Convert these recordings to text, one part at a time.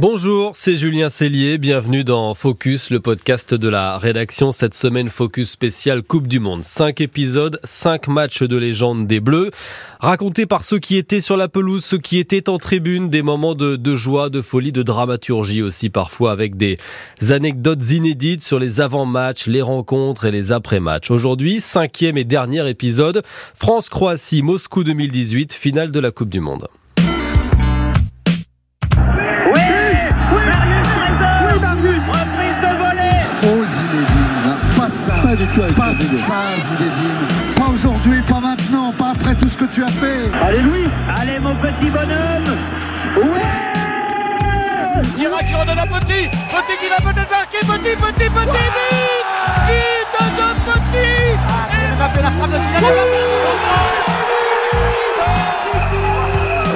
Bonjour, c'est Julien Cellier, bienvenue dans Focus, le podcast de la rédaction. Cette semaine, Focus spécial Coupe du Monde. Cinq épisodes, cinq matchs de légende des Bleus, racontés par ceux qui étaient sur la pelouse, ceux qui étaient en tribune, des moments de, de joie, de folie, de dramaturgie aussi parfois, avec des anecdotes inédites sur les avant-matchs, les rencontres et les après-matchs. Aujourd'hui, cinquième et dernier épisode, France-Croatie, Moscou 2018, finale de la Coupe du Monde. Du tout avec Pas ça, Zinedine. Pas aujourd'hui, pas maintenant, pas après tout ce que tu as fait. Allez, Louis Allez, mon petit bonhomme. Ouais. Girac qui redonne à Petit Petit qui va peut-être marquer. Petit, Petit, Petit, but But de Petit. Ah, Mbappé, la frappe de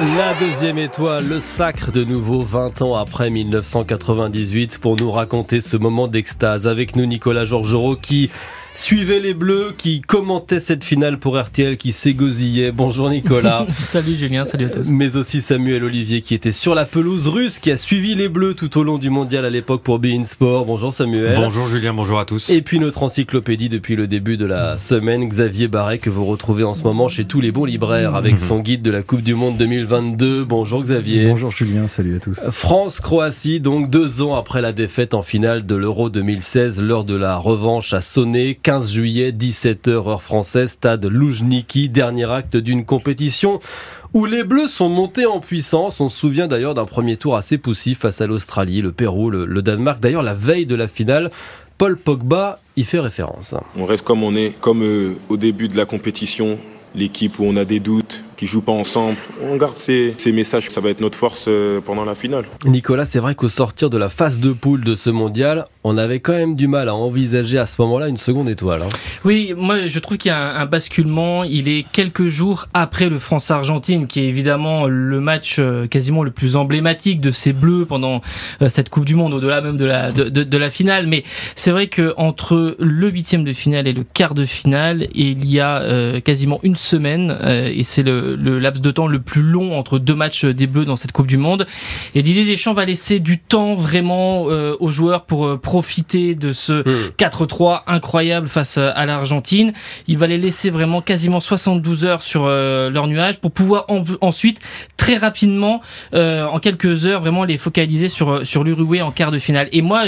La deuxième étoile, le sacre de nouveau 20 ans après 1998 pour nous raconter ce moment d'extase. Avec nous Nicolas Georgerot qui suivait les Bleus, qui commentait cette finale pour RTL, qui s'égosillait. Bonjour Nicolas. salut Julien, salut à tous. Mais aussi Samuel Olivier qui était sur la pelouse russe, qui a suivi les Bleus tout au long du mondial à l'époque pour Bein Sport. Bonjour Samuel. Bonjour Julien, bonjour à tous. Et puis notre encyclopédie depuis le début de la semaine, Xavier Barret, que vous retrouvez en ce moment chez tous les bons libraires avec son guide de la Coupe du Monde 2022. Bonjour Xavier. Bonjour Julien, salut à tous. France-Croatie, donc deux ans après la défaite en finale de l'Euro 2016, l'heure de la revanche a sonné. 15 juillet, 17h heure française, stade Loujniki, dernier acte d'une compétition où les Bleus sont montés en puissance. On se souvient d'ailleurs d'un premier tour assez poussif face à l'Australie, le Pérou, le, Danemark. D'ailleurs, la veille de la finale, Paul Pogba y fait référence. On reste comme on est, comme euh, au début de la compétition, l'équipe où on a des doutes, qui jouent pas ensemble. On garde ces, ces, messages, ça va être notre force euh, pendant la finale. Nicolas, c'est vrai qu'au sortir de la phase de poule de ce mondial, on avait quand même du mal à envisager à ce moment-là une seconde étoile. Hein. Oui, moi je trouve qu'il y a un, basculement. Il est quelques jours après le France-Argentine, qui est évidemment le match euh, quasiment le plus emblématique de ces Bleus pendant euh, cette Coupe du Monde, au-delà même de la de, de, de la finale. Mais c'est vrai que entre le huitième de finale et le quart de finale, il y a euh, quasiment une semaine, et c'est le le, laps de temps le plus long entre deux matchs des Bleus dans cette Coupe du Monde. Et Didier Deschamps va laisser du temps vraiment euh, aux joueurs pour euh, profiter de ce 4-3 hmm. incroyable face euh, à l'Argentine. Il va les laisser vraiment quasiment 72 heures sur leur nuage pour pouvoir ensuite très rapidement, en quelques heures, vraiment les focaliser sur sur l'Uruguay en quart de finale. Et moi,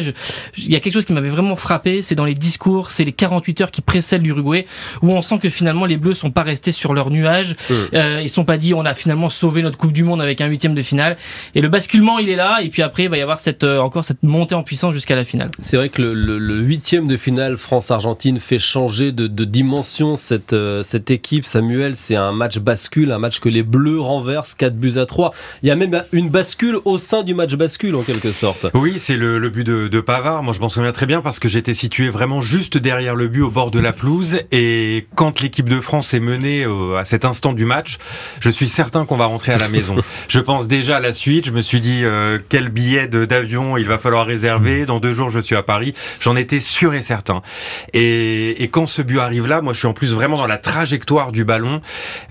il y a quelque chose qui m'avait vraiment frappé, c'est dans les discours, c'est les 48 heures qui précèdent l'Uruguay, où on sent que finalement les Bleus sont pas restés sur leur nuage. Hmm. Euh, ils sont pas dit on a finalement sauvé notre Coupe du Monde avec un huitième de finale. Et le basculement il est là. Et puis après il va y avoir cette euh, encore cette montée en puissance jusqu'à la finale. C'est vrai que le huitième de finale France-Argentine fait changer de, de dimension cette euh, cette équipe. Samuel, c'est un match bascule, un match que les Bleus renversent 4 buts à 3. Il y a même une bascule au sein du match bascule en quelque sorte. Oui, c'est le, le, but de, de Pavard. Moi je m'en souviens très bien parce que j'étais situé vraiment juste derrière le but au bord de la pelouse et quand l'équipe de France est menée à cet instant du match, je suis certain qu'on va rentrer à la maison. je pense déjà à la suite. Je me suis dit euh, quel billet d'avion il va falloir réserver. Dans deux jours, je suis à Paris. J'en étais sûr et certain. Et, et, quand ce but arrive là, moi, je suis en plus vraiment dans la trajectoire du ballon.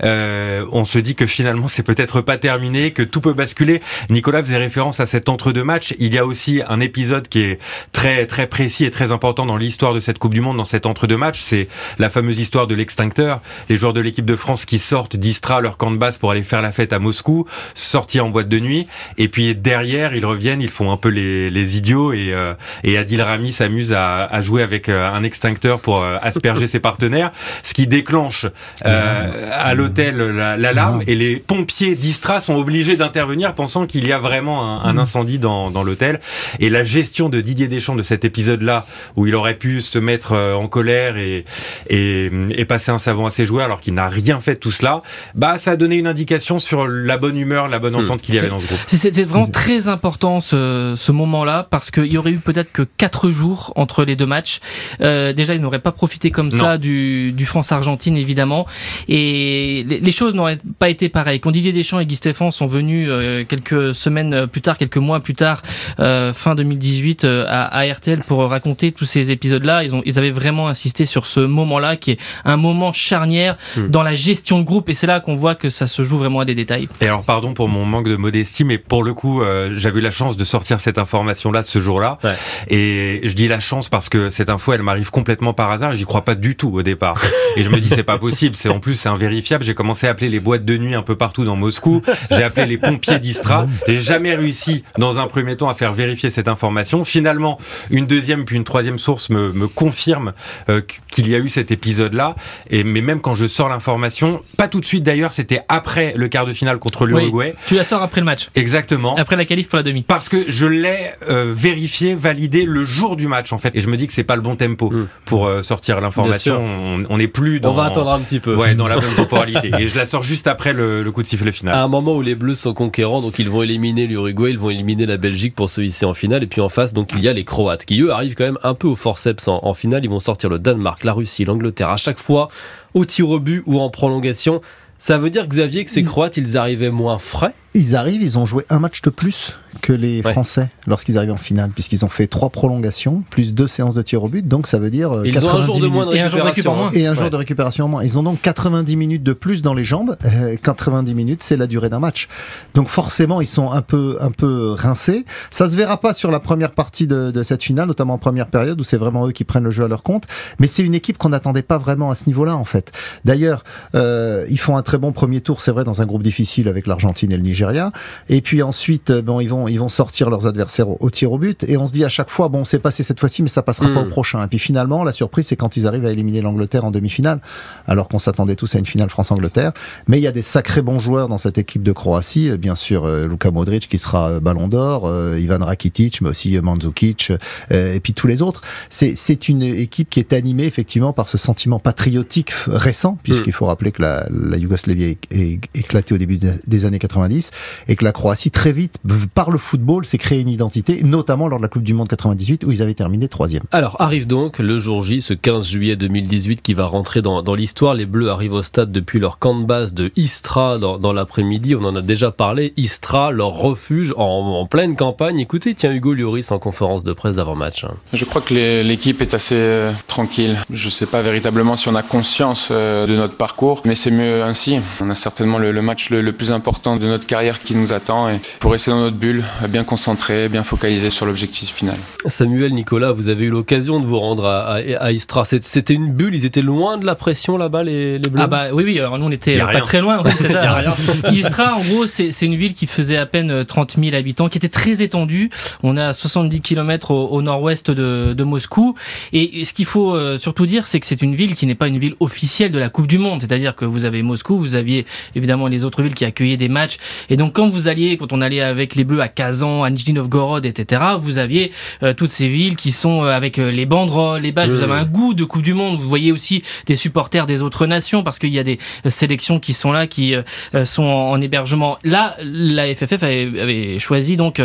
Euh, on se dit que finalement, c'est peut-être pas terminé, que tout peut basculer. Nicolas faisait référence à cet entre-deux matchs. Il y a aussi un épisode qui est très très précis et très important dans l'histoire de cette Coupe du Monde, dans cet entre-deux matchs. C'est la fameuse histoire de l'extincteur. Les joueurs de l'équipe de France qui sortent d'Istra leur camp de base pour aller faire la fête à Moscou, sortir en boîte de nuit, et puis derrière ils reviennent, ils font un peu les, les idiots et, euh, Adil Rami s'amuse à, jouer avec euh, un extincteur pour euh, asperger ses partenaires, ce qui déclenche à l'hôtel l'alarme et les pompiers d'Istra sont obligés d'intervenir pensant qu'il y a vraiment un, incendie dans, l'hôtel. Et la gestion de Didier Deschamps de cet épisode-là où il aurait pu se mettre en colère et, et, et passer un savon à ses joueurs alors qu'il n'a rien fait de tout cela, bah ça a donné une indication sur la bonne humeur, la bonne hmm. entente qu'il y avait dans ce groupe. C'est vraiment très important ce, ce moment-là parce qu'il y aurait eu peut-être que quatre jours entre les deux matchs. Euh, déjà, ils n'auraient pas profité comme ça du, du France-Argentine évidemment, et les, les choses n'auraient pas été pareilles. Quand Didier Deschamps et Guy Stéphane sont venus euh, quelques semaines plus tard, quelques mois plus tard, euh, fin 2018 euh, à, à, RTL pour raconter tous ces épisodes-là, ils ont, ils avaient vraiment insisté sur ce moment-là qui est un moment charnière hmm. dans la gestion de groupe, et c'est là qu'on on voit que ça se joue vraiment à des détails. Et alors, pardon pour mon manque de modestie, mais pour le coup, euh, j'avais eu la chance de sortir cette information-là ce jour-là. Ouais. Et je dis la chance parce que cette info, elle m'arrive complètement par hasard et j'y crois pas du tout au départ. Et je me dis, c'est pas possible. C'est en plus, c'est invérifiable. J'ai commencé à appeler les boîtes de nuit un peu partout dans Moscou. J'ai appelé les pompiers d'Istra. J'ai jamais réussi, dans un premier temps, à faire vérifier cette information. Finalement, une deuxième puis une troisième source me, me confirme euh, qu'il y a eu cet épisode-là. Et mais même quand je sors l'information, pas tout de suite d'ailleurs, c'était après le quart de finale contre l'Uruguay. Tu la sors après le match, Exactement. après la qualif pour la demi. Parce que je l'ai euh, vérifié, validé le jour du match en fait, et je me dis que c'est pas le bon tempo Mm. pour euh, sortir l'information. On on n'est plus dans. On va attendre un petit peu. Ouais, dans la bonne temporalité. et je la sors juste après le, le coup de sifflet final. À un moment où les Bleus sont conquérants, donc ils vont éliminer l'Uruguay, ils vont éliminer la Belgique pour se hisser en finale, et puis en face, donc il y a les Croates qui eux arrivent quand même un peu au forceps en, en finale. Ils vont sortir le Danemark, la Russie, l'Angleterre à chaque fois au tir au but ou en prolongation. Ça veut dire Xavier que ces Croates ils arrivaient moins frais. Ils arrivent, ils ont joué un match de plus que les Ouais. Français lorsqu'ils arrivent en finale, puisqu'ils ont fait trois prolongations, plus deux séances de tir au but, donc ça veut dire euh, Ils ont un 90 jour de minutes. moins de Et un jour de récupération. récup en moins. Et un jour de récupération en moins. Ils ont donc 90 minutes de plus dans les jambes. Euh, 90 minutes, c'est la durée d'un match. Donc forcément, ils sont un peu, un peu rincés. Ça se verra pas sur la première partie de, de cette finale, notamment en première période où c'est vraiment eux qui prennent le jeu à leur compte. Mais c'est une équipe qu'on n'attendait pas vraiment à ce niveau-là, en fait. D'ailleurs, euh, ils font un très bon premier tour, c'est vrai, dans un groupe difficile avec l'Argentine et le Nigeria. Et puis ensuite, euh, bon, ils vont, ils vont sortir leurs adversaires au, au tir au but. Et on se dit à chaque fois, bon, c'est passé cette fois-ci, mais ça passera pas au prochain. Et puis finalement, la surprise, c'est quand ils arrivent à éliminer l'Angleterre en demi-finale, alors qu'on s'attendait tous à une finale France-Angleterre. Mais il y a des sacrés bons joueurs dans cette équipe de Croatie. Euh, Bien sûr, euh, Luka Modric qui sera Ballon d'Or, euh, Ivan Rakitic, mais aussi Mandzukic, euh, et puis tous les autres. C'est c'est une équipe qui est animée effectivement par ce sentiment patriotique récent, puisqu'il faut rappeler que la, la Yougoslavie est, est éclatée au début des années 90 et que la Croatie très vite, par le football, s'est créée une identité, notamment lors de la Coupe du Monde 98 où ils avaient terminé troisième. Alors arrive donc le jour J, ce 15 juillet 2018 qui va rentrer dans, dans l'histoire. Les Bleus arrivent au stade depuis leur camp de base de Istra dans, dans l'après-midi. On en a déjà parlé. Istra, leur refuge en, en pleine campagne. Écoutez, tiens Hugo Lloris en conférence de presse d'avant-match. hein. Je crois que l'équipe est assez euh, tranquille. Je ne sais pas véritablement si on a conscience euh, de notre parcours, mais c'est mieux ainsi. On a certainement le, le match le, le plus important de notre carrière qui nous attend et pour rester dans notre bulle, bien concentré, bien focalisé sur l'objectif final. Samuel, Nicolas, vous avez eu l'occasion de vous rendre à, à- à Istra. C'était une bulle, ils étaient loin de la pression là-bas, les, les Bleus? Ah bah oui, oui, alors nous on était pas rien. très loin. ouais, ça. Istra, en gros, c'est une ville qui faisait à peine euh, 30 000 habitants, qui était très étendue. On est à 70 km au, au nord-ouest de, de Moscou. Et, et ce qu'il faut euh, surtout dire, c'est que c'est une ville qui n'est pas une ville officielle de la Coupe du Monde. C'est-à-dire que vous avez Moscou, vous aviez évidemment les autres villes qui accueillaient des matchs. Et donc quand vous alliez, quand on allait avec les Bleus à Kazan, à Nijni Novgorod, etc., vous aviez euh, toutes ces villes qui sont euh, avec euh, les banderoles, les badges. Vous avez un goût de Coupe du Monde. Vous voyez aussi des supporters des autres nations parce qu'il y a des sélections qui sont là, qui sont en, en hébergement. Là, la FFF avait, avait choisi donc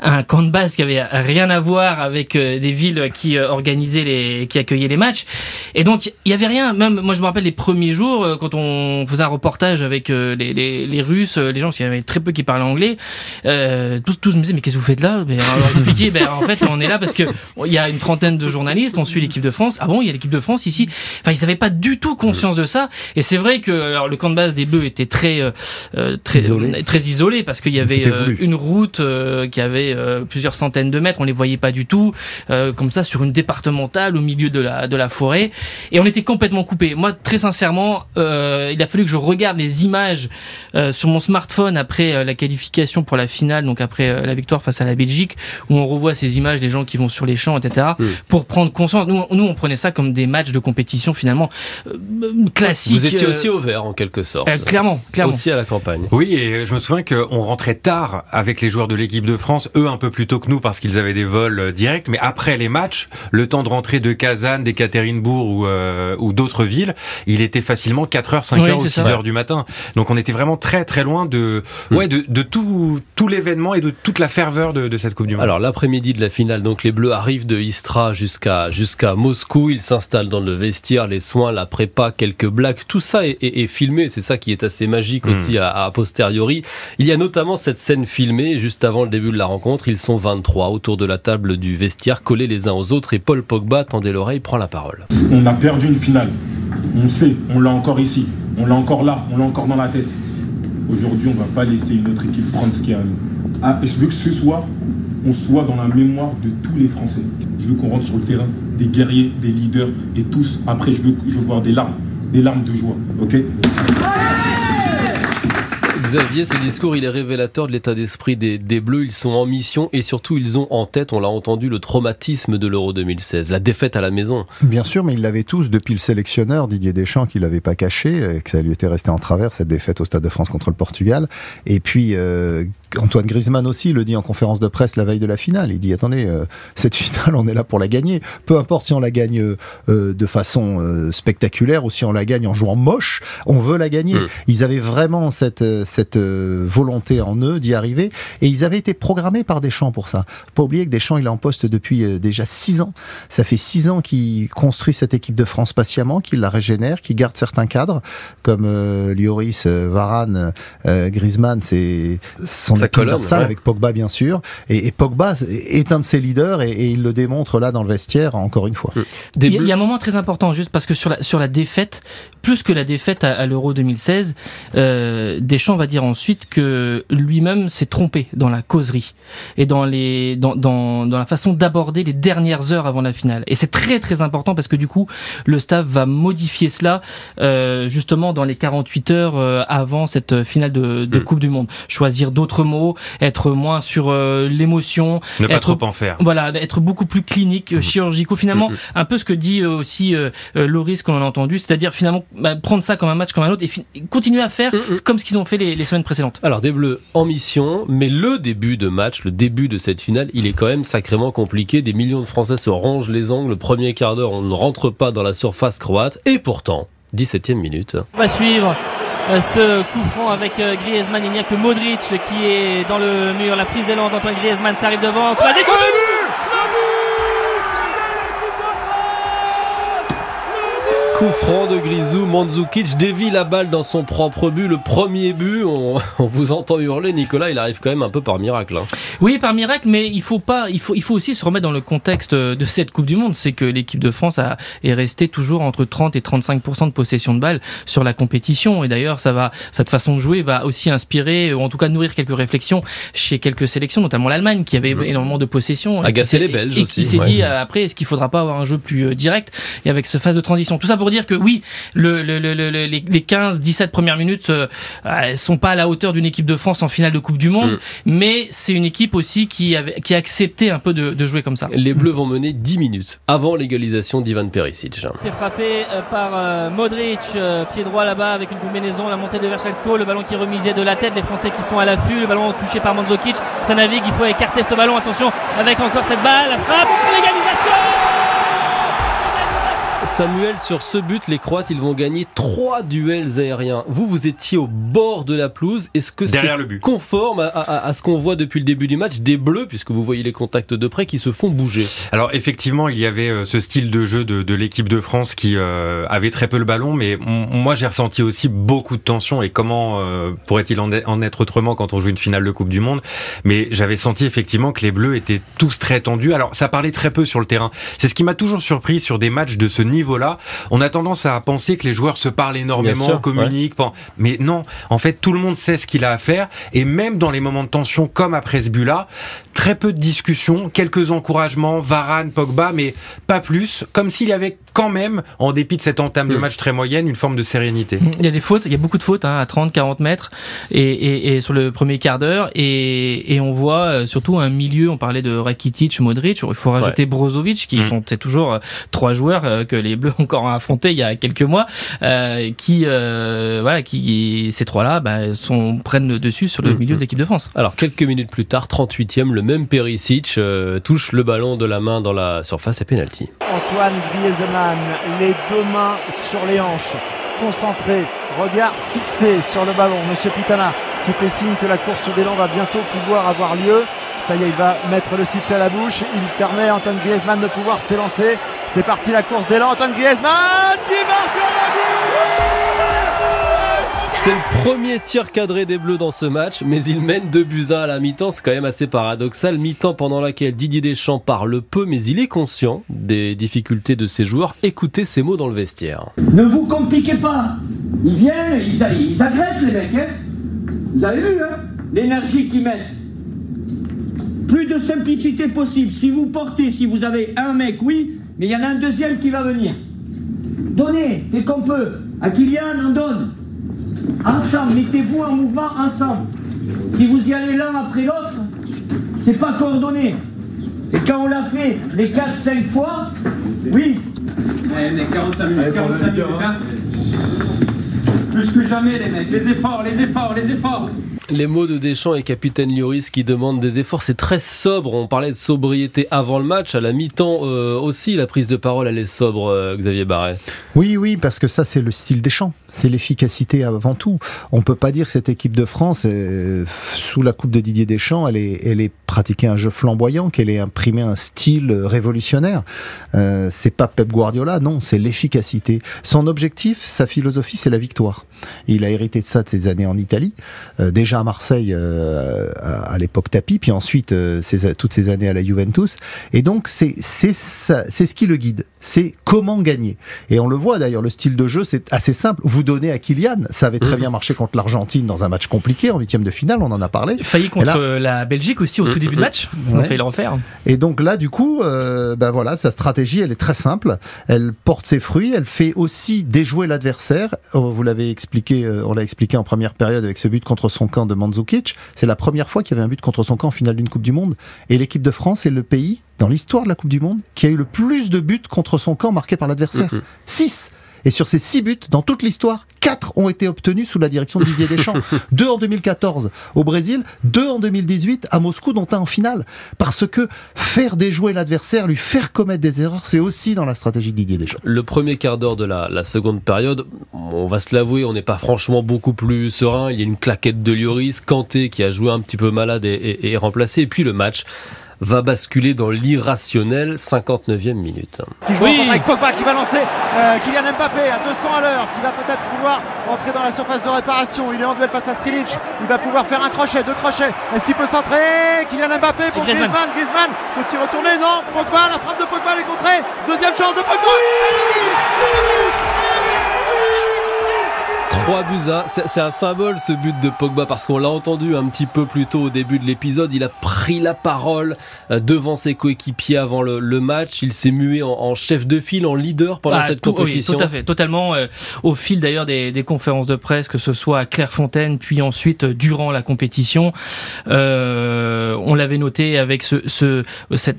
un camp de base qui avait rien à voir avec des villes qui organisaient les, qui accueillaient les matchs. Et donc il y avait rien. Même moi, je me rappelle les premiers jours quand on faisait un reportage avec les, les, les Russes, les gens, y en avait très peu qui parlaient anglais. Euh, tous, tous me disaient mais qu'est-ce que vous faites là? Ben, Alors expliquer, ben en fait on est là parce que il y a une trentaine de journalistes, on suit l'équipe de France. Ah bon, il y a l'équipe de France ici. Enfin, ils n'avaient pas du tout conscience de ça. Et c'est vrai que alors, le camp de base des Bleus était très euh, euh, très Isolé. très isolé parce qu'il y avait euh, une route euh, qui avait euh, plusieurs centaines de mètres. On les voyait pas du tout euh, comme ça sur une départementale au milieu de la de la forêt. Et on était complètement coupé. Moi, très sincèrement, euh, il a fallu que je regarde les images euh, sur mon smartphone après euh, la qualification pour la finale, donc après euh, la victoire face à la Belgique, où on revoit ces images des gens qui vont sur les champs, etc., Mm. pour prendre conscience. Nous, nous, on prenait ça comme des matchs de compétition finalement euh, classiques. Vous étiez euh, aussi au vert en quelque sorte. euh, clairement, clairement. Aussi à la campagne. Oui, et je me souviens qu'on rentrait tard avec les joueurs de l'équipe de France, eux un peu plus tôt que nous parce qu'ils avaient des vols directs, mais après les matchs, le temps de rentrer de Kazan, d'Ekaterinbourg ou, euh, ou d'autres villes, il était facilement 4h, 5h Oui, ou c'est 6h ça. du matin. Donc on était vraiment très très loin de. Ouais, de, de tout, tout l'événement et de toute la ferveur de, de cette Coupe du Monde. Alors l'après-midi de la finale, donc les Bleus arrivent de Istra jusqu'à jusqu'à Moscou. Ils s'installent dans le vestiaire, les soins, la prépa, quelques blagues. Tout ça est, est- est filmé. C'est ça qui est assez magique Mm. aussi à, à posteriori. Il y a notamment cette scène filmée juste avant le début de la rencontre. Ils sont 23 autour de la table du vestiaire, collés les uns aux autres. Et Paul Pogba, tendez l'oreille, prend la parole. On a perdu une finale. On sait, on l'a encore ici. On l'a encore là, on l'a encore dans la tête. Aujourd'hui, on va pas laisser une autre équipe prendre ce qui est à nous. Ah, je veux que ce soir, on soit dans la mémoire de tous les Français. Je veux qu'on rentre sur le terrain des guerriers, des leaders et tous. Après, je veux, je veux voir des larmes, des larmes de joie. Ok? Xavier, ce discours, il est révélateur de l'état d'esprit des, Bleus. Ils sont en mission et surtout, ils ont en tête, on l'a entendu, le traumatisme de l'Euro 2016, la défaite à la maison. Bien sûr, mais ils l'avaient tous depuis le sélectionneur Didier Deschamps, qui l'avait pas caché, que ça lui était resté en travers cette défaite au Stade de France contre le Portugal. Et puis euh, Antoine Griezmann aussi le dit en conférence de presse la veille de la finale. Il dit attendez, euh, cette finale, on est là pour la gagner. Peu importe si on la gagne euh, de façon euh, spectaculaire ou si on la gagne en jouant moche, on veut la gagner. Mmh. Ils avaient vraiment cette cette volonté en eux d'y arriver et ils avaient été programmés par Deschamps pour ça. Pas oublier que Deschamps il est en poste depuis déjà six ans. Ça fait six ans qu'il construit cette équipe de France patiemment, qu'il la régénère, qu'il garde certains cadres comme Lioris, Varane, Griezmann, c'est son sa colonne ouais. avec Pogba bien sûr et, et, Pogba est un de ses leaders et, et, il le démontre là dans le vestiaire encore une fois. Il y, a un moment très important juste parce que sur la sur la défaite plus que la défaite à, à l'Euro 2016, euh, Deschamps va dire ensuite que lui-même s'est trompé dans la causerie et dans les dans dans, dans la façon d'aborder les dernières heures avant la finale et c'est très très important parce que du coup le staff va modifier cela euh, justement dans les 48 heures euh, avant cette finale de, de mmh. Coupe du Monde choisir d'autres mots, être moins sur euh, l'émotion, ne pas être, trop en faire. Voilà, être beaucoup plus clinique, mmh. chirurgicaux. Finalement, mmh. un peu ce que dit aussi euh, Loris qu'on a entendu, c'est-à-dire finalement bah, prendre ça comme un match comme un autre et continuer à faire mmh. comme ce qu'ils ont fait les, les, semaines précédentes. Alors des Bleus en mission, mais le début de match, le début de cette finale, il est quand même sacrément compliqué. Des millions de Français se rongent les angles. Le premier quart d'heure, on ne rentre pas dans la surface croate et pourtant. 17e minute. On va suivre ce coup franc avec Griezmann. Il n'y a que Modric qui est dans le mur. La prise d'élan d'Antoine Griezmann, ça arrive devant. Coup franc de Grisou, Mandzukic dévie la balle dans son propre but. Le premier but, on, on, vous entend hurler, Nicolas, il arrive quand même un peu par miracle. Hein. Oui, par miracle, mais il faut pas, il faut, il faut aussi se remettre dans le contexte de cette Coupe du Monde. C'est que l'équipe de France a, est restée toujours entre 30 et 35 de possession de balle sur la compétition. Et d'ailleurs, ça va, cette façon de jouer va aussi inspirer, ou en tout cas nourrir quelques réflexions chez quelques sélections, notamment l'Allemagne, qui avait mmh. énormément de possession. Agacer les Belges et aussi. qui s'est ouais. dit après, est-ce qu'il faudra pas avoir un jeu plus direct? Et avec ce phase de transition. Tout ça pour dire que oui, le, le, le, les, les 15-17 premières minutes euh, elles sont pas à la hauteur d'une équipe de France en finale de Coupe du Monde, mmh. mais c'est une équipe aussi qui, avait, qui a accepté un peu de, de, jouer comme ça. Les Bleus vont mener 10 minutes avant l'égalisation d'Ivan Perisic. C'est frappé euh, par euh, Modric, euh, pied droit là-bas avec une combinaison, la montée de Verchelko, le ballon qui est remisé de la tête, les Français qui sont à l'affût, le ballon touché par Mandzukic, ça navigue, il faut écarter ce ballon, attention avec encore cette balle, la frappe, l'égalisation Samuel, sur ce but, les Croates, ils vont gagner trois duels aériens. Vous, vous étiez au bord de la pelouse. Est-ce que c'est conforme à, à, à, ce qu'on voit depuis le début du match? Des Bleus, puisque vous voyez les contacts de près, qui se font bouger Alors effectivement, il y avait euh, ce style de jeu de, de l'équipe de France qui euh, avait très peu le ballon, mais moi j'ai ressenti aussi beaucoup de tension. Et comment euh, pourrait-il en, en être autrement quand on joue une finale de Coupe du Monde? Mais j'avais senti effectivement que les Bleus étaient tous très tendus. Alors ça parlait très peu sur le terrain. C'est ce qui m'a toujours surpris sur des matchs de ce niveau niveau-là, on a tendance à penser que les joueurs se parlent énormément, sûr, communiquent, ouais. mais non, en fait, tout le monde sait ce qu'il a à faire, et même dans les moments de tension, comme après ce but-là, très peu de discussions, quelques encouragements, Varane, Pogba, mais pas plus, comme s'il y avait quand même, en dépit de cette entame de match très moyenne, une forme de sérénité. Il y a des fautes, il y a beaucoup de fautes hein, à 30, 40 mètres et, et, et sur le premier quart d'heure et, et, on voit euh, surtout un milieu, on parlait de Rakitic, Modric, il faut rajouter ouais. Brozovic qui mmh. sont c'est toujours euh, trois joueurs euh, que les Bleus ont encore affrontés il y a quelques mois euh, qui euh, voilà qui ces trois-là bah, sont prennent le dessus sur le mmh. milieu de l'équipe de France. Alors quelques minutes plus tard, 38e, le même Perisic euh, touche le ballon de la main dans la surface et penalty. Antoine Griezmann les deux mains sur les hanches, concentré, regard fixé sur le ballon. Monsieur Pitana qui fait signe que la course d'élan va bientôt pouvoir avoir lieu. Ça y est, il va mettre le sifflet à la bouche. Il permet à Antoine Griezmann de pouvoir s'élancer. C'est parti la course d'élan. Antoine Griezmann qui marque c'est le premier tir cadré des Bleus dans ce match, mais il mène 2 buts à la mi-temps. C'est quand même assez paradoxal. Mi-temps pendant laquelle Didier Deschamps parle peu, mais il est conscient des difficultés de ses joueurs. Écoutez ces mots dans le vestiaire. Ne vous compliquez pas. Ils viennent, ils, ils agressent les mecs. Hein. Vous avez vu hein, l'énergie qu'ils mettent. Plus de simplicité possible. Si vous portez, si vous avez un mec, oui, mais il y en a un deuxième qui va venir. Donnez, dès qu'on peut. À Kylian, on donne. Ensemble, mettez-vous en mouvement ensemble. Si vous y allez l'un après l'autre, c'est pas coordonné. Et quand on l'a fait les 4-5 fois, oui. Mais 45 minutes, 45 minutes, hein. Plus que jamais, les mecs. Les efforts, les efforts, les efforts. Les mots de Deschamps et capitaine Lloris qui demandent des efforts, c'est très sobre. On parlait de sobriété avant le match, à la mi-temps euh, aussi, la prise de parole elle est sobre, euh, Xavier Barret. Oui, oui, parce que ça c'est le style Deschamps c'est l'efficacité avant tout. On peut pas dire que cette équipe de France, euh, sous la coupe de Didier Deschamps, elle est, elle est pratiqué un jeu flamboyant, qu'elle ait imprimé un style révolutionnaire. C'est pas Pep Guardiola, non, c'est l'efficacité. Son objectif, sa philosophie, c'est la victoire. Il a hérité de ça de ses années en Italie, euh, déjà à Marseille euh, à, l'époque Tapi, puis ensuite toutes ces années à la Juventus. Et donc c'est c'est ce qui le guide. C'est comment gagner. Et on le voit d'ailleurs, le style de jeu, c'est assez simple. Vous donner à Kylian. Ça avait très mmh. bien marché contre l'Argentine dans un match compliqué en huitième de finale, on en a parlé. Failli contre la Belgique aussi au tout début de mmh. match. On a failli le refaire. Et donc là, du coup, euh, ben voilà, sa stratégie, elle est très simple. Elle porte ses fruits. Elle fait aussi déjouer l'adversaire. Oh, vous l'avez expliqué, euh, on l'a expliqué en première période avec ce but contre son camp de Mandzukic. C'est la première fois qu'il y avait un but contre son camp en finale d'une Coupe du Monde. Et l'équipe de France est le pays dans l'histoire de la Coupe du Monde qui a eu le plus de buts contre son camp marqués par l'adversaire. 6 et sur ces six buts, dans toute l'histoire, quatre ont été obtenus sous la direction de Didier Deschamps. deux en 2014 au Brésil, deux en 2018 à Moscou, dont un en finale. Parce que faire déjouer l'adversaire, lui faire commettre des erreurs, c'est aussi dans la stratégie de Didier Deschamps. Le premier quart d'heure de la, seconde période, on va se l'avouer, on n'est pas franchement beaucoup plus serein. Il y a une claquette de Lloris, Kanté qui a joué un petit peu malade et, et remplacé. Et puis le match va basculer dans l'irrationnel 59e minute. oui. avec Pogba qui va lancer euh, Kylian Mbappé à 200 à l'heure, qui va peut-être pouvoir entrer dans la surface de réparation. Il est en duel face à Strilic. Il va pouvoir faire un crochet, deux crochets. Est-ce qu'il peut centrer? Kylian Mbappé pour Griezmann. Griezmann, peut-il retourner? Non. Pogba, la frappe de Pogba est contrée. Deuxième chance de Pogba. 3 buts à c'est un symbole ce but de Pogba parce qu'on l'a entendu un petit peu plus tôt au début de l'épisode, il a pris la parole euh, devant ses coéquipiers avant le, match, il s'est mué en, chef de file, en leader pendant ah, cette compétition. Oui, tout à fait, totalement euh, au fil d'ailleurs des, conférences de presse, que ce soit à Clairefontaine puis ensuite euh, durant la compétition. on l'avait noté avec ce, ce cette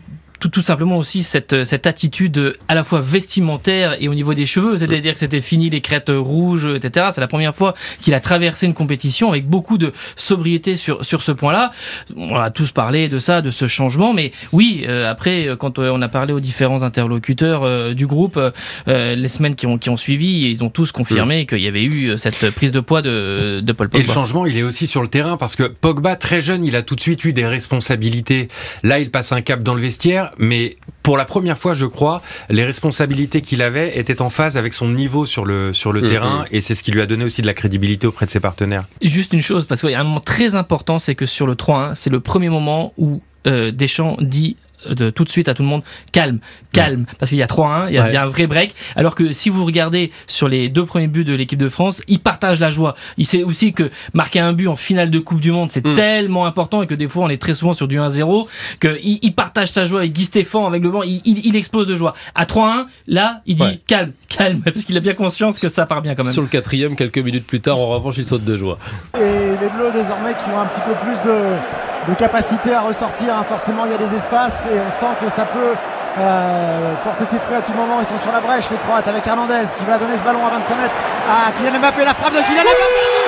tout, simplement aussi cette, cette attitude à la fois vestimentaire et au niveau des cheveux, c'est-à-dire que c'était fini les crêtes rouges, etc. C'est la première fois qu'il a traversé une compétition avec beaucoup de sobriété sur, sur ce point-là. On a tous parlé de ça, de ce changement, mais oui, euh, après, quand euh, on a parlé aux différents interlocuteurs euh, du groupe, les semaines qui ont, qui ont suivi, ils ont tous confirmé mm. qu'il y avait eu cette prise de poids de, de Paul Pogba. Et le changement, il est aussi sur le terrain parce que Pogba, très jeune, il a tout de suite eu des responsabilités. Là, il passe un cap dans le vestiaire mais pour la première fois, je crois, les responsabilités qu'il avait étaient en phase avec son niveau sur le, sur le mm, terrain, et c'est ce qui lui a donné aussi de la crédibilité auprès de ses partenaires. Juste une chose, parce qu'il y a un moment très important, c'est que sur le 3-1, c'est le premier moment où euh, Deschamps dit de tout de suite à tout le monde calme, calme, parce qu'il y a 3-1, il y, a un vrai break. Alors que si vous regardez sur les deux premiers buts de l'équipe de France, il partage la joie. Il sait aussi que marquer un but en finale de Coupe du Monde, c'est mm. tellement important et que des fois on est très souvent sur du 1-0, qu'il il partage sa joie avec Guy Stéphane, avec le banc, il, il, explose de joie. À 3-1, là, il dit calme, calme, parce qu'il a bien conscience que ça part bien quand même. Sur le quatrième, quelques minutes plus tard, en revanche, il saute de joie. Et les Bleus désormais qui ont un petit peu plus de de capacité à ressortir. Hein. Forcément, il y a des espaces et on sent que ça peut euh, porter ses fruits à tout moment. Ils sont sur la brèche, les Croates, avec Hernandez qui va donner ce ballon à 25 mètres à Kylian Mbappé. La frappe de Kylian Mbappé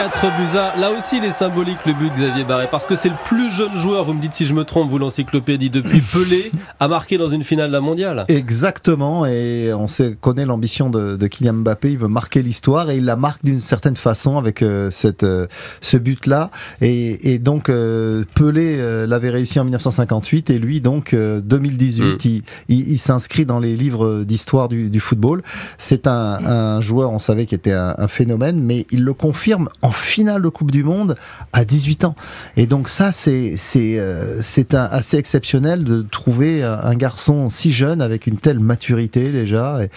4 buts à. Là aussi, il est symbolique le but de Xavier Barret parce que c'est le plus jeune joueur, vous me dites si je me trompe, vous l'encyclopédie, depuis Pelé, à marquer dans une finale de la mondiale. Exactement, et on sait, connaît l'ambition de, de, Kylian Mbappé, il veut marquer l'histoire et il la marque d'une certaine façon avec euh, cette, euh, ce but-là. Et, et, donc, euh, Pelé l'avait réussi en 1958 et lui, donc, 2018, mm. il, il, s'inscrit dans les livres d'histoire du, du, football. C'est un, un, joueur, on savait, qui était un, un phénomène, mais il le confirme en en finale de Coupe du Monde à 18 ans. Et donc ça, c'est c'est euh, assez exceptionnel de trouver un garçon si jeune avec une telle maturité déjà. Et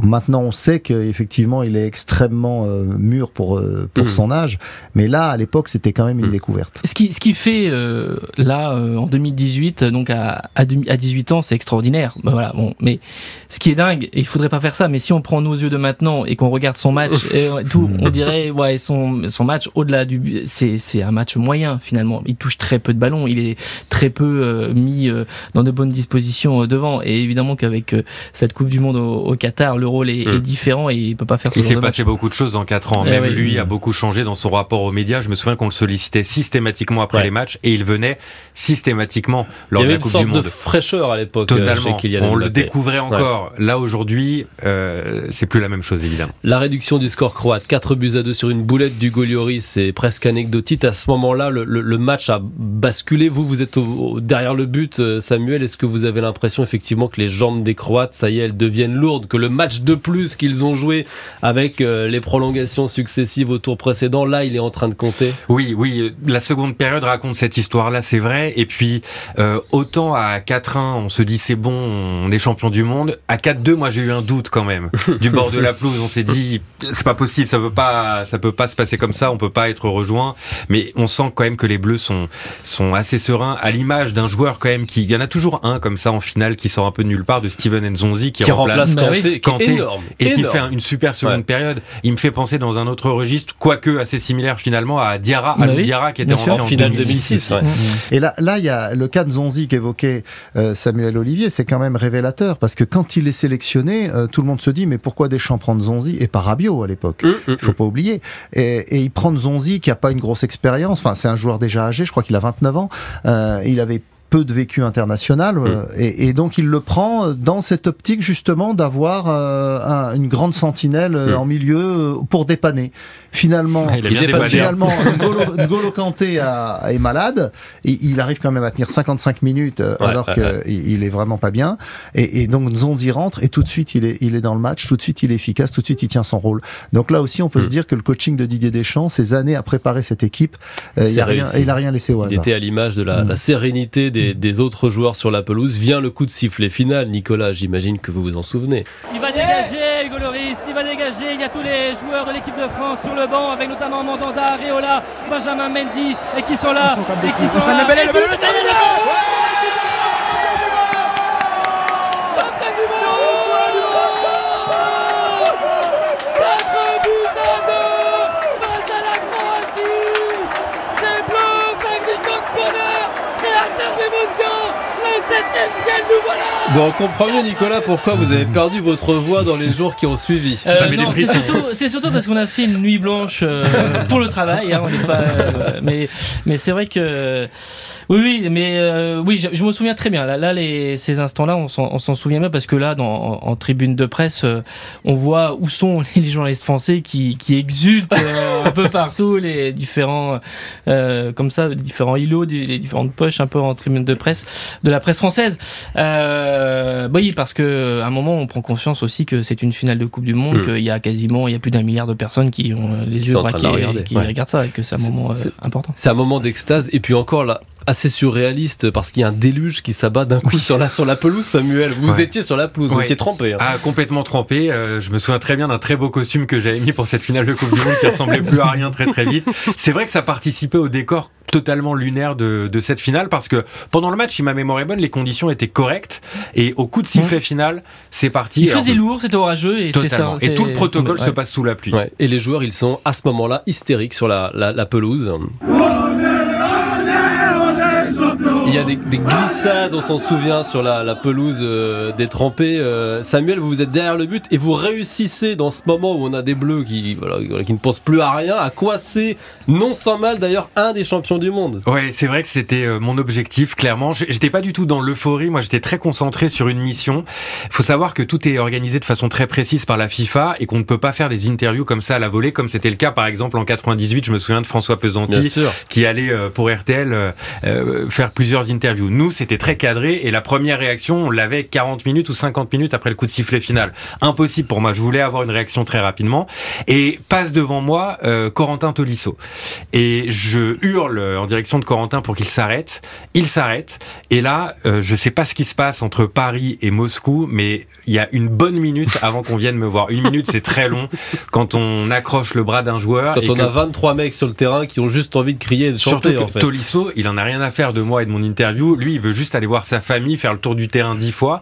maintenant, on sait qu'effectivement, il est extrêmement euh, mûr pour euh, pour mmh. son âge, mais là, à l'époque, c'était quand même une mmh. découverte. Ce qui ce qui fait là en 2018, donc à à 18 ans, c'est extraordinaire. Ben voilà, bon, mais ce qui est dingue, il faudrait pas faire ça, mais si on prend nos yeux de maintenant et qu'on regarde son match et tout, on dirait ouais son son match au-delà du c'est c'est un match moyen finalement. Il touche très peu de ballons, il est très peu euh, mis euh, dans de bonnes dispositions euh, devant et évidemment qu'avec cette Coupe du Monde au, Qatar, le rôle est, hmm. différent et il peut pas faire. il s'est passé beaucoup de choses en quatre ans. Eh Même lui a beaucoup changé dans son rapport aux médias. Je me souviens qu'on le sollicitait systématiquement après les matchs et il venait systématiquement lors de la Coupe du Monde. de fraîcheur à l'époque. Totalement. On le découvrait encore. Là aujourd'hui, c'est plus la même chose évidemment. La réduction du score croate, 4 buts à 2 sur une boulette du Goliori, c'est presque anecdotique. À ce moment-là, le, le, match a basculé. Vous, vous êtes derrière le but, euh, Samuel. Est-ce que vous avez l'impression effectivement que les jambes des Croates, ça y est, elles deviennent lourdes, que le match de plus qu'ils ont joué avec euh, les prolongations successives au tour précédent, là, il est en train de compter? Oui, oui. La seconde période raconte cette histoire-là, c'est vrai. Et puis, euh, autant à 4-1, on se dit c'est bon, on est champion du monde. À 4-2, moi, j'ai eu un doute quand même. du bord de la pelouse, on s'est dit c'est pas possible, ça peut pas, ça peut pas se passer comme ça, on peut pas être rejoint. Mais on sent quand même que les Bleus sont sont assez sereins, à l'image d'un joueur quand même qui, il y en a toujours un comme ça en finale qui sort un peu de nulle part, de Steven Nzonzi qui, remplace, Kanté, énorme, et qui fait une super seconde période. Il me fait penser dans un autre registre, quoique assez similaire finalement à Diarra, à Diarra qui était en finale 2006. Et là, là, il y a le cas de Zonzi qu'évoquait euh, Samuel Olivier, c'est quand même révélateur parce que quand il est sélectionné, euh, tout le monde se dit mais pourquoi Deschamps prend Zonzi et pas Rabiot à l'époque? Hum, hum, Il faut hum. pas oublier. Et, et il prend Zonzi qui a pas une grosse expérience. Enfin, c'est un joueur déjà âgé. Je crois qu'il a 29 ans. Euh, il avait peu de vécu international euh, mm. et, et, donc il le prend dans cette optique justement d'avoir euh, une grande sentinelle mm. en milieu pour dépanner. Finalement, finalement, N'Golo Kanté a, est malade. Et il arrive quand même à tenir 55 minutes euh, alors qu'il est vraiment pas bien. Et, et donc Zonzi rentre et tout de suite il est, il est dans le match, tout de suite il est efficace, tout de suite il tient son rôle. Donc là aussi on peut mm. se dire que le coaching de Didier Deschamps, ces années à préparer cette équipe, euh, il, a rien, il a rien laissé au hasard. Il était à l'image de la, la sérénité des, des, autres joueurs sur la pelouse. Vient le coup de sifflet final. Nicolas, j'imagine que vous vous en souvenez. Il va dégager Hugo Loris, il va dégager. Il y a tous les joueurs de l'équipe de France sur le avec notamment Mandanda, Areola, Benjamin Mendy, et qui sont là. et qui sont là. Bon, on comprend mieux, Nicolas, pourquoi vous avez perdu votre voix dans les jours qui ont suivi. Euh, c'est surtout, parce qu'on a fait une nuit blanche euh, pour le travail. Hein, on pas, euh, mais mais c'est vrai que oui, oui, mais euh, oui, je, me souviens très bien. Là, là les, ces instants-là, on s'en souvient bien parce que là, dans, en, tribune de presse, euh, on voit où sont les journalistes français qui, qui exultent euh, un peu partout, les différents, comme ça, les différents îlots, les différentes poches un peu en tribune de presse de la presse française. Bah oui, parce que à un moment, on prend conscience aussi que c'est une finale de Coupe du Monde, hmm. qu'il y a quasiment, il y a plus d'un milliard de personnes qui ont les yeux braqués, et qui regardent ça, et que c'est un moment important. C'est un moment d'extase. Et puis encore là assez surréaliste parce qu'il y a un déluge qui s'abat d'un coup sur la sur la pelouse Samuel. Vous étiez sur la pelouse vous étiez trempé hein. ah complètement trempé. Euh, je me souviens très bien d'un très beau costume que j'avais mis pour cette finale de Coupe du Monde qui ressemblait plus à rien très très vite. C'est vrai que ça participait au décor totalement lunaire de, de cette finale parce que pendant le match si ma mémoire est bonne les conditions étaient correctes et au coup de sifflet final c'est parti. Il faisait lourd c'était orageux et c'est ça et tout le protocole se passe sous la pluie. Et les joueurs ils sont à ce moment-là hystériques sur la, la, la pelouse il y a des, glissades, on s'en souvient, sur la, pelouse euh, détrempée. Euh, Samuel, vous êtes derrière le but et vous réussissez dans ce moment où on a des bleus qui, voilà, qui ne pensent plus à rien, à quoi c'est non sans mal d'ailleurs un des champions du monde. Ouais, c'est vrai que c'était euh, mon objectif, clairement. J'étais pas du tout dans l'euphorie, moi j'étais très concentré sur une mission. Il faut savoir que tout est organisé de façon très précise par la FIFA et qu'on ne peut pas faire des interviews comme ça à la volée, comme c'était le cas par exemple en 98, je me souviens de François Pesanti qui allait pour RTL faire plusieurs plusieurs interviews. Nous, c'était très cadré et la première réaction, on l'avait 40 minutes ou 50 minutes après le coup de sifflet final. Impossible pour moi. Je voulais avoir une réaction très rapidement et passe devant moi euh, Corentin Tolisso et je hurle en direction de Corentin pour qu'il s'arrête. Il s'arrête et là, euh, je sais pas ce qui se passe entre Paris et Moscou, mais il y a une bonne minute avant qu'on vienne me voir. Une minute, c'est très long quand on accroche le bras d'un joueur. Quand et on que- a 23 mecs sur le terrain qui ont juste envie de crier et de chanter, Surtout que en fait. Tolisso, il en a rien à faire de moi et de mon interview. Lui, il veut juste aller voir sa famille, faire le tour du terrain dix fois.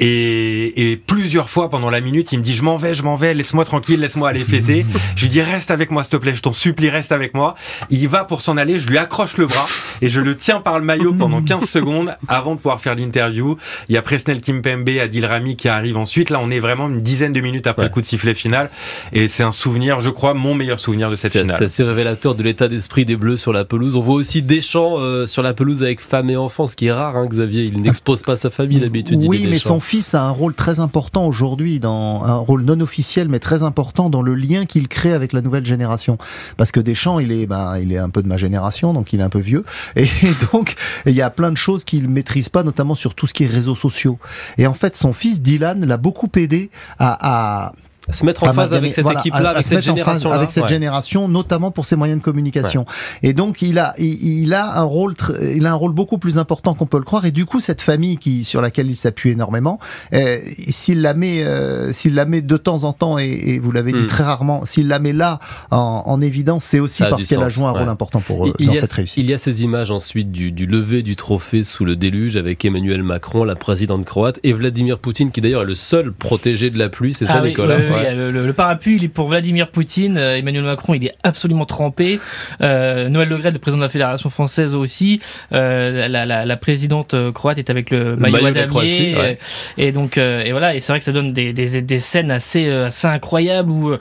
Et, et plusieurs fois pendant la minute, il me dit je m'en vais, je m'en vais, laisse-moi tranquille, laisse-moi aller fêter. je lui dis reste avec moi s'il te plaît, je t'en supplie, reste avec moi. Il va pour s'en aller, je lui accroche le bras et je le tiens par le maillot pendant 15 secondes avant de pouvoir faire l'interview. Il y a Presnel Kimpembe, Adil Rami qui arrive ensuite. Là, on est vraiment une dizaine de minutes après le coup de sifflet final. Et c'est un souvenir, je crois, mon meilleur souvenir de cette finale. c'est assez révélateur de l'état d'esprit des Bleus sur la pelouse. On voit aussi Deschamps euh, sur la pelouse avec femme et enfants, ce qui est rare, hein, Xavier. Il n'expose pas sa famille d'habitude. Oui, mais son fils a un rôle très important aujourd'hui, dans un rôle non officiel, mais très important dans le lien qu'il crée avec la nouvelle génération. Parce que Deschamps, il est, ben, il est un peu de ma génération, donc il est un peu vieux, et donc il y a plein de choses qu'il maîtrise pas, notamment sur tout ce qui est réseaux sociaux. Et en fait, son fils Dylan l'a beaucoup aidé à, à se mettre en phase avec cette voilà, équipe-là, avec cette avec Ouais. génération, notamment pour ses moyens de communication. Et donc il a, il, il a un rôle, il a un rôle beaucoup plus important qu'on peut le croire. Et du coup, cette famille qui sur laquelle il s'appuie énormément, euh, s'il la met, euh, s'il la met de temps en temps et, et vous l'avez dit Hmm. très rarement, s'il la met là en, en évidence, c'est aussi Ça a parce qu'elle a joué un ouais. rôle important pour eux Il- dans y a- cette réussite. Il y a ces images ensuite du, du lever du trophée sous le déluge avec Emmanuel Macron, la présidente croate, et Vladimir Poutine, qui d'ailleurs est le seul protégé de la pluie, c'est ça, Ah oui, Nicolas Ouais. le, le- le parapluie, il est pour Vladimir Poutine. euh, Emmanuel Macron, il est absolument trempé. Euh, Noël Le Gret, le président de la Fédération française aussi. Euh, la, la, la présidente euh, croate est avec le, maillot, maillot de la à Croatie, damier. ouais. euh, Et donc, euh, et voilà. Et c'est vrai que ça donne des, des, des scènes assez, euh, assez incroyables où euh,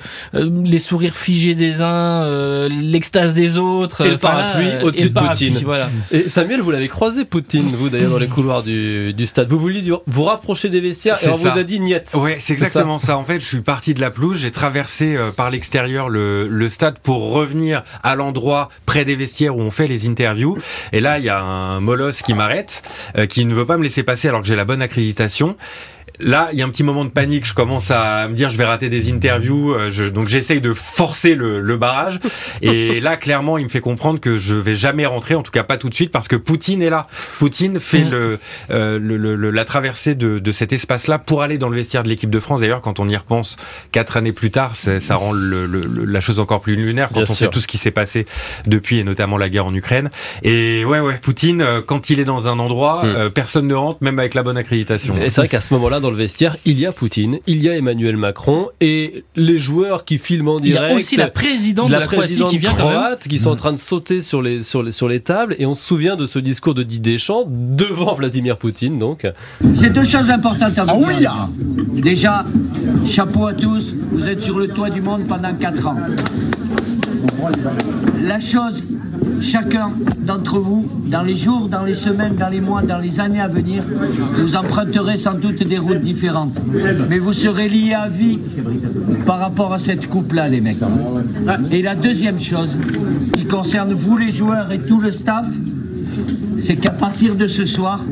les sourires figés des uns, euh, l'extase des autres. Et le parapluie euh, et au-dessus le de parapluie, Poutine. Voilà. Et Samuel, vous l'avez croisé Poutine, vous d'ailleurs, dans les couloirs du, du stade. Vous vouliez du- vous rapprocher des vestiaires et on ça. vous a dit niet. Ouais, c'est exactement ça. En fait, je suis parti de la pelouse, j'ai traversé euh, par l'extérieur le, stade pour revenir à l'endroit près des vestiaires où on fait les interviews. Et là, il y a un molosse qui m'arrête, euh, qui ne veut pas me laisser passer alors que j'ai la bonne accréditation. Là, il y a un petit moment de panique. Je commence à me dire, je vais rater des interviews. euh, je- donc, j'essaye de forcer le, le barrage. Et là, clairement, il me fait comprendre que je vais jamais rentrer, en tout cas pas tout de suite, parce que Poutine est là. Poutine fait le, euh, le- le- la traversée de, de cet espace-là pour aller dans le vestiaire de l'équipe de France. D'ailleurs, quand on y repense quatre années plus tard, ça rend le- le- le- la chose encore plus lunaire quand Bien on sûr. sait tout ce qui s'est passé depuis, et notamment la guerre en Ukraine. Et ouais, ouais, Poutine, euh, quand il est dans un endroit, Mhm. euh, personne ne rentre, même avec la bonne accréditation. Et c'est vrai qu'à ce moment-là, dans le vestiaire, il y a Poutine, il y a Emmanuel Macron et les joueurs qui filment en Il y direct. a aussi la présidente de la Croatie présidente qui vient quand même. croate qui sont en train de sauter sur les, sur, les, sur les tables. Et on se souvient de ce discours de Didier Deschamps devant Vladimir Poutine. Donc, J'ai deux choses importantes à vous Ah oui, ah. Déjà, chapeau à tous, vous êtes sur le toit du monde pendant 4 ans. La chose, chacun d'entre vous, dans les jours, dans les semaines, dans les mois, dans les années à venir, vous emprunterez sans doute des routes différentes. Mais vous serez liés à vie par rapport à cette coupe-là, les mecs. Et la deuxième chose, qui concerne vous les joueurs et tout le staff, c'est qu'à partir de ce soir,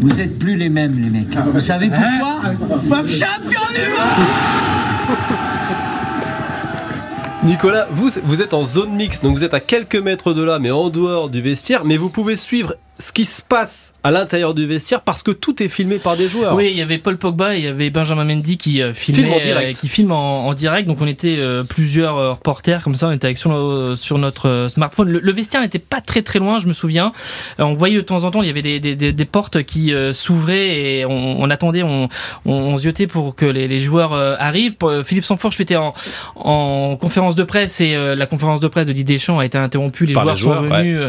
vous n'êtes plus les mêmes, les mecs. Vous savez pourquoi? Champion du monde Nicolas, vous, vous êtes en zone mixte, donc vous êtes à quelques mètres de là, mais en dehors du vestiaire. Mais vous pouvez suivre ce qui se passe à l'intérieur du vestiaire parce que tout est filmé par des joueurs. Oui, il y avait Paul Pogba et il y avait Benjamin Mendy qui euh, filmait, Filme en direct. euh, qui filme en, en direct. Donc on était euh, plusieurs reporters comme ça, on était avec sur, nos- sur notre smartphone. Le, le vestiaire n'était pas très très loin, je me souviens. Euh, on voyait de temps en temps, il y avait des, des, des, des portes qui euh, s'ouvraient et on, on attendait, on, on, on ziotait pour que les, les joueurs arrivent. Pour- Philippe Sanfourche était en, en conférence de presse et la conférence de presse de Didier Deschamps a été interrompue. Les joueurs, les joueurs, sont venus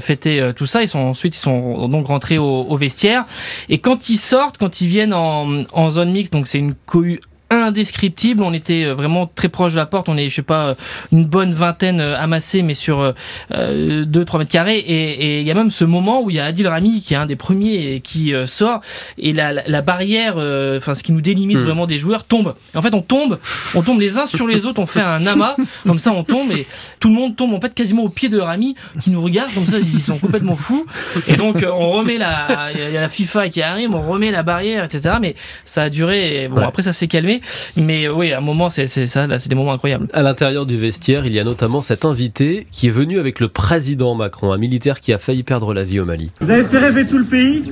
fêter tout ça. Ils sont ensuite ils sont donc rentrés au, vestiaire. Et quand ils sortent, quand ils viennent en, en zone mixte, donc c'est une cohue indescriptible. On était euh, vraiment très proche de la porte. On est, je sais pas, une bonne vingtaine amassés, mais sur 2-3 mètres carrés. Et il y a même ce moment où il y a Adil Rami qui est un des premiers qui sort et la, la, barrière, enfin ce qui nous délimite hmm. vraiment des joueurs tombe. Et en fait, on tombe, on tombe les uns sur les autres. On fait un amas comme ça, on tombe et tout le monde tombe en fait quasiment au pied de Rami qui nous regarde comme ça. Ils sont complètement fous. Et donc on remet la, il y a la FIFA qui arrive, on remet la barrière, etc. Mais ça a duré. bon, après ça s'est calmé. Mais oui, à un moment, c'est ça, là, c'est des moments incroyables. À l'intérieur du vestiaire, il y a notamment cet invité qui est venu avec le président Macron, un militaire qui a failli perdre la vie au Mali. Vous avez fait rêver tout le pays.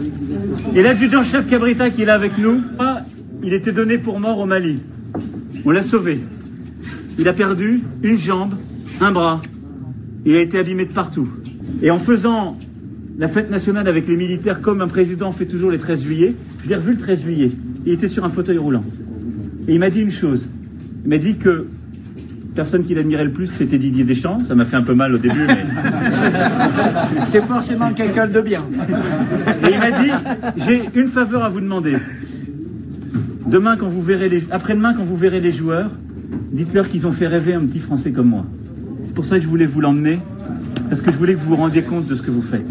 Et l'adjudant-chef Cabrita qui est là avec nous, il était donné pour mort au Mali. On l'a sauvé. Il a perdu une jambe, un bras. Il a été abîmé de partout. Et en faisant la fête nationale avec les militaires comme un président fait toujours les 13 juillet, je l'ai revu le 13 juillet. Il était sur un fauteuil roulant. Et il m'a dit une chose. Il m'a dit que personne qui l'admirait le plus, c'était Didier Deschamps. Ça m'a fait un peu mal au début, mais. C'est forcément quelqu'un de bien. Et il m'a dit J'ai une faveur à vous demander. Demain, quand vous verrez les... Après-demain, quand vous verrez les joueurs, dites-leur qu'ils ont fait rêver un petit Français comme moi. C'est pour ça que je voulais vous l'emmener, parce que je voulais que vous vous rendiez compte de ce que vous faites.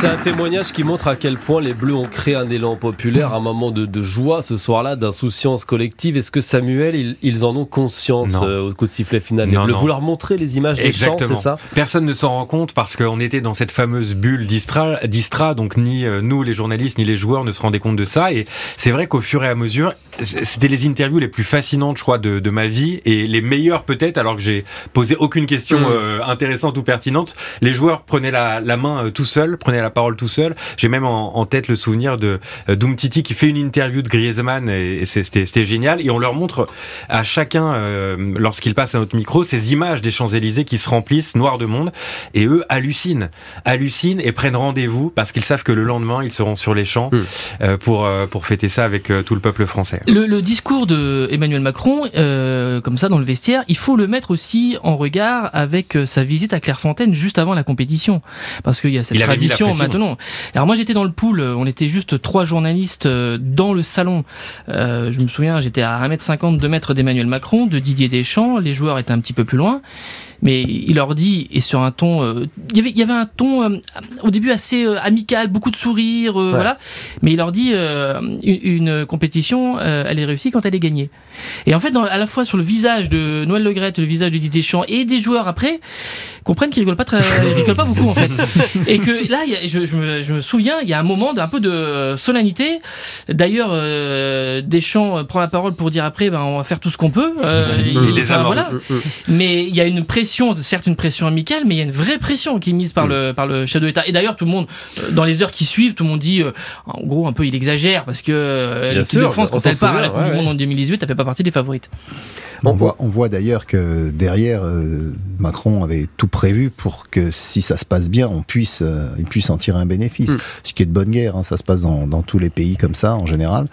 C'est un témoignage qui montre à quel point les Bleus ont créé un élan populaire, un moment de, joie ce soir-là, d'insouciance collective. Est-ce que Samuel, ils, en ont conscience euh, au coup de sifflet final Les Bleus, vous leur montrez les images des champs, c'est ça Personne ne s'en rend compte parce qu'on était dans cette fameuse bulle d'Istra, donc ni euh, nous, les journalistes, ni les joueurs ne se rendaient compte de ça. Et c'est vrai qu'au fur et à mesure, c'était les interviews les plus fascinantes, je crois, de, ma vie et les meilleures peut-être, alors que j'ai posé aucune question mm. euh, intéressante ou pertinente. Les joueurs prenaient la, main tout seuls, prenaient la parole tout seul. J'ai même en, tête le souvenir de euh, Titi qui fait une interview de Griezmann et, c'était génial. Et on leur montre à chacun, euh, lorsqu'il passe à notre micro, ces images des Champs-Élysées qui se remplissent noir de monde. Et eux hallucinent, hallucinent et prennent rendez-vous parce qu'ils savent que le lendemain, ils seront sur les champs hmm. euh, pour, euh, pour fêter ça avec tout le peuple français. Le, le discours de Emmanuel Macron, comme ça dans le vestiaire, il faut le mettre aussi en regard avec sa visite à Clairefontaine juste avant la compétition. Parce qu'il y a cette tradition maintenant. Alors moi j'étais dans le pool, on était juste trois journalistes euh, dans le salon. Euh, je me souviens, j'étais à 1m50, 2 mètres d'Emmanuel Macron, de Didier Deschamps, les joueurs étaient un petit peu plus loin. Mais il leur dit et sur un ton euh, il y avait il y avait un ton euh, au début assez euh, amical beaucoup de sourires voilà. Mais il leur dit une, une, compétition elle est réussie quand elle est gagnée. Et en fait dans, à la fois sur le visage de Noël Le Gret le visage de Didier Deschamps et des joueurs après comprennent qu'ils rigolent pas très ils rigolent pas beaucoup en fait et que là je, je, me, je, me, souviens il y a un moment d'un peu de solennité d'ailleurs Deschamps prend la parole pour dire après ben on va faire tout ce qu'on peut il, voilà. mais il y a une pression certes une pression amicale, mais il y a une vraie pression qui est mise par mm. le par le chef de l'État. Et d'ailleurs, tout le monde, euh, dans les heures qui suivent, tout le monde dit, euh, en gros, un peu, il exagère parce que euh, l'équipe de France, quand elle part à la Coupe du Monde en 2018, elle fait pas partie des favorites. On, voit, on voit d'ailleurs que derrière, Macron avait tout prévu pour que si ça se passe bien, on puisse, il puisse en tirer un bénéfice. Mm. Ce qui est de bonne guerre, hein, ça se passe dans, dans tous les pays comme ça en général.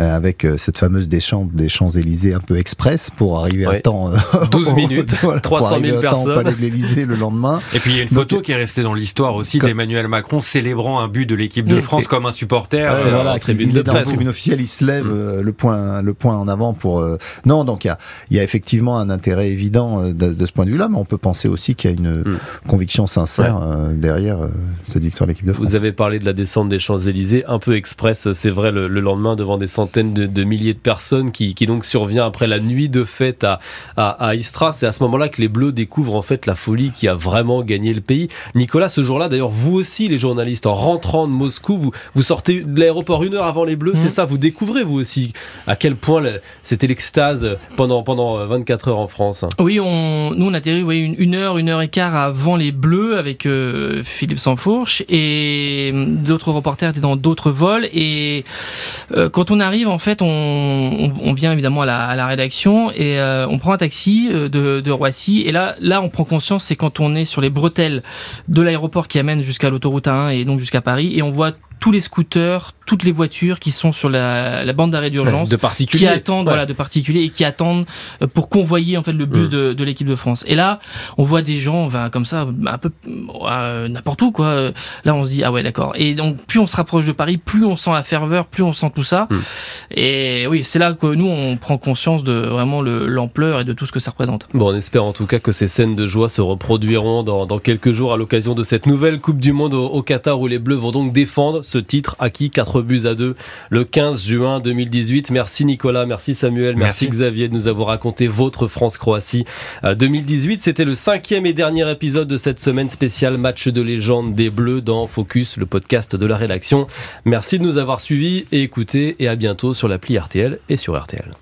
Euh, avec euh, cette fameuse des Champs, des Champs-Élysées un peu express pour arriver à temps. 12 euh, minutes, 300 000 personnes. Au palais de l'Élysée le lendemain. Et puis il y a une photo qui est restée dans l'histoire aussi d'Emmanuel Macron célébrant un but de l'équipe de France comme un supporter. voilà, tribune il est dans la tribune officielle, il se lève mm. le point le point en avant pour. Non, donc il y a, y a effectivement un intérêt évident de, ce point de vue-là, mais on peut penser aussi qu'il y a une mm. conviction sincère derrière cette victoire de l'équipe de France. Vous avez parlé de la descente des Champs-Élysées, un peu express, c'est vrai, le, le lendemain devant des centaines de, milliers de personnes qui, donc survient après la nuit de fête à, à, Istra. C'est à ce moment-là que les Bleus découvrent en fait la folie qui a vraiment gagné le pays. Nicolas, ce jour-là, d'ailleurs, vous aussi, les journalistes, en rentrant de Moscou, vous, vous sortez de l'aéroport une heure avant les Bleus, c'est mhm. ça, vous découvrez vous aussi à quel point c'était l'extase pendant, pendant 24 heures en France? Oui, on, nous on atterrit oui, une, une, heure, une heure et quart avant les Bleus avec euh, Philippe Sansfourche et euh, d'autres reporters étaient dans d'autres vols et euh, quand on arrive en fait, on, vient évidemment à la, rédaction et euh, on prend un taxi euh, de, Roissy. Et là, là, on prend conscience, c'est quand on est sur les bretelles de l'aéroport qui amène jusqu'à l'autoroute A1 et donc jusqu'à Paris, et on voit tous les scooters, toutes les voitures qui sont sur la, la bande d'arrêt d'urgence, de particuliers, qui attendent, voilà, de particuliers et qui attendent euh, pour convoyer en fait le bus Mm. de, de l'équipe de France. Et là, on voit des gens, enfin, comme ça, un peu euh, n'importe où, quoi. Là, on se dit ah ouais, d'accord. Et donc, plus on se rapproche de Paris, plus on sent la ferveur, plus on sent tout ça. Mm. Et oui, c'est là que nous on prend conscience de vraiment le- l'ampleur et de tout ce que ça représente. Bon, on espère en tout cas que ces scènes de joie se reproduiront dans, dans quelques jours à l'occasion de cette nouvelle Coupe du Monde au, au Qatar où les Bleus vont donc défendre ce titre acquis 4 buts à 2 le 15 juin 2018. Merci Nicolas, merci Samuel, merci, Merci. Xavier de nous avoir raconté votre France-Croatie euh, 2018. C'était le cinquième et dernier épisode de cette semaine spéciale match de légende des Bleus dans Focus, le podcast de la rédaction. Merci de nous avoir suivis et écoutés et à bientôt sur l'appli RTL et sur RTL.